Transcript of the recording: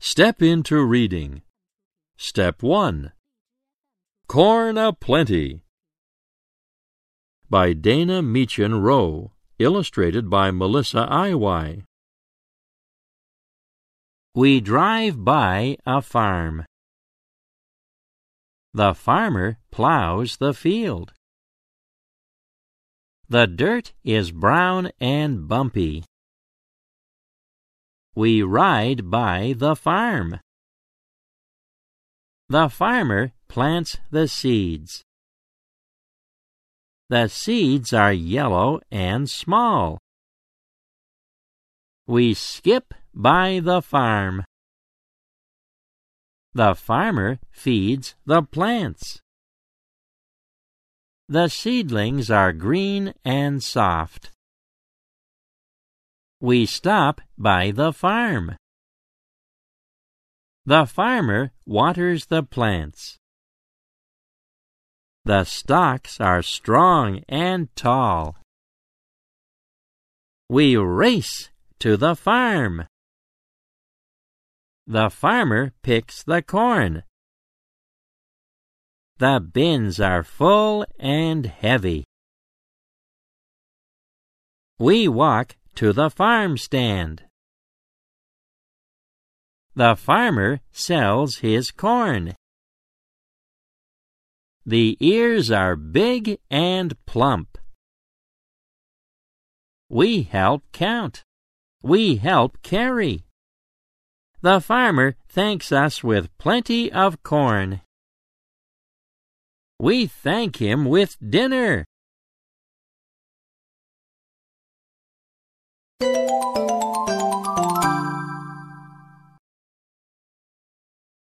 Step into reading. Step 1. Corn Aplenty by Dana Meachen Rau, illustrated by Melissa Iwai. We drive by a farm. The farmer plows the field. The dirt is brown and bumpy. We ride by the farm. The farmer plants the seeds. The seeds are yellow and small. We skip by the farm. The farmer feeds the plants. The seedlings are green and soft. We stop by the farm. The farmer waters the plants. The stalks are strong and tall. We race to the farm. The farmer picks the corn. The bins are full and heavy. We walk to the farm stand. The farmer sells his corn. The ears are big and plump. We help count. We help carry. The farmer thanks us with plenty of corn. We thank him with dinner.